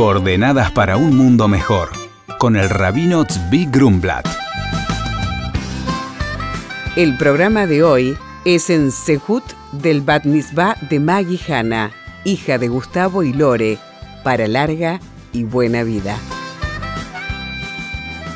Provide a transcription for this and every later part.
Coordenadas para un mundo mejor, con el rabino Tzvi Grumblat. El programa de hoy es en Sehut del Bat Mitzvah de Maggie Hanna, hija de Gustavo y Lore, para larga y buena vida.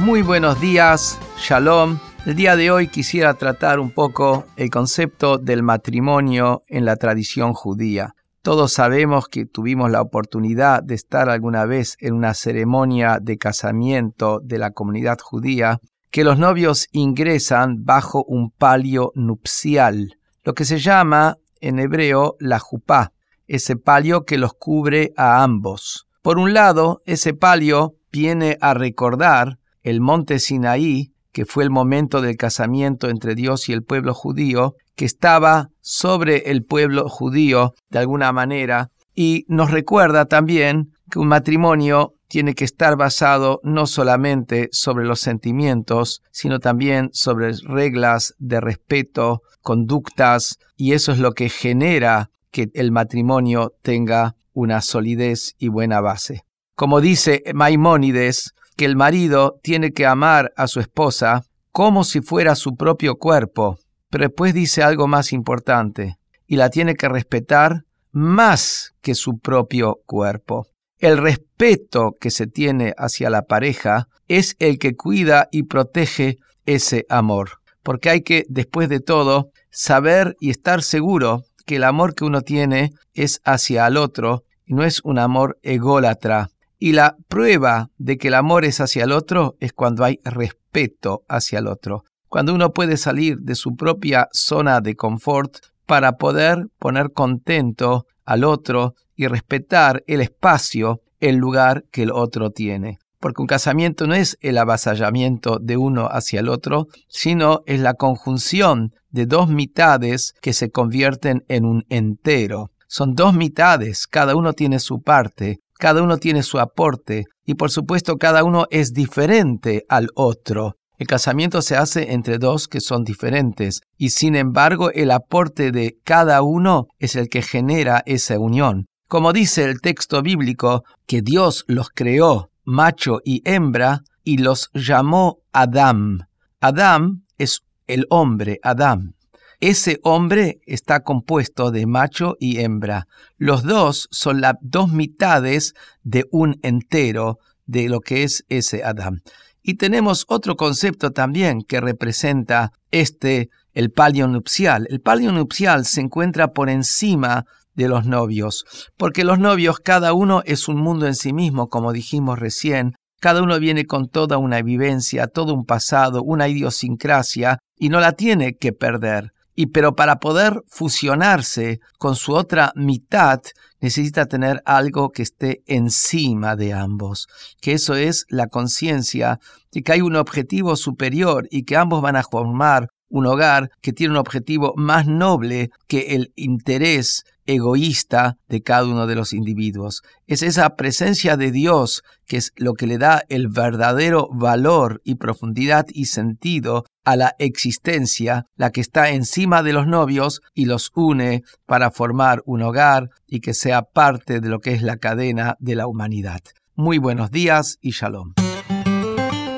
Muy buenos días, Shalom. El día de hoy quisiera tratar un poco el concepto del matrimonio en la tradición judía. Todos sabemos que tuvimos la oportunidad de estar alguna vez en una ceremonia de casamiento de la comunidad judía, que los novios ingresan bajo un palio nupcial, lo que se llama en hebreo la jupá, ese palio que los cubre a ambos. Por un lado, ese palio viene a recordar el monte Sinaí, que fue el momento del casamiento entre Dios y el pueblo judío, que estaba sobre el pueblo judío de alguna manera, y nos recuerda también que un matrimonio tiene que estar basado no solamente sobre los sentimientos, sino también sobre reglas de respeto, conductas, y eso es lo que genera que el matrimonio tenga una solidez y buena base. Como dice Maimónides, que el marido tiene que amar a su esposa como si fuera su propio cuerpo, pero después dice algo más importante, y la tiene que respetar más que su propio cuerpo. El respeto que se tiene hacia la pareja es el que cuida y protege ese amor, porque hay que, después de todo, saber y estar seguro que el amor que uno tiene es hacia el otro y no es un amor ególatra, y la prueba de que el amor es hacia el otro es cuando hay respeto hacia el otro, cuando uno puede salir de su propia zona de confort para poder poner contento al otro y respetar el espacio, el lugar que el otro tiene. Porque un casamiento no es el avasallamiento de uno hacia el otro, sino es la conjunción de dos mitades que se convierten en un entero. Son dos mitades, cada uno tiene su parte, cada uno tiene su aporte y por supuesto cada uno es diferente al otro. El casamiento se hace entre dos que son diferentes y sin embargo el aporte de cada uno es el que genera esa unión. Como dice el texto bíblico, que Dios los creó macho y hembra y los llamó Adam. Adam es el hombre, Adam. Ese hombre está compuesto de macho y hembra. Los dos son las dos mitades de un entero de lo que es ese Adán. Y tenemos otro concepto también que representa este, el palio nupcial. El palio nupcial se encuentra por encima de los novios, porque los novios cada uno es un mundo en sí mismo, como dijimos recién, cada uno viene con toda una vivencia, todo un pasado, una idiosincrasia, y no la tiene que perder. Y pero para poder fusionarse con su otra mitad, necesita tener algo que esté encima de ambos, que eso es la conciencia de que hay un objetivo superior y que ambos van a formar un hogar que tiene un objetivo más noble que el interés egoísta de cada uno de los individuos. Es esa presencia de Dios que es lo que le da el verdadero valor y profundidad y sentido a la existencia, la que está encima de los novios y los une para formar un hogar y que sea parte de lo que es la cadena de la humanidad. Muy buenos días y shalom.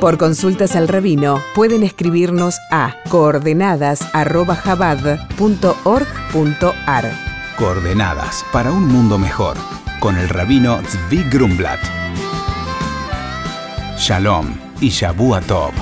Por consultas al rabino pueden escribirnos a coordenadas@jabad.org.ar. Coordenadas para un mundo mejor con el rabino Zvi Grumblat. Shalom y Shabu Tov.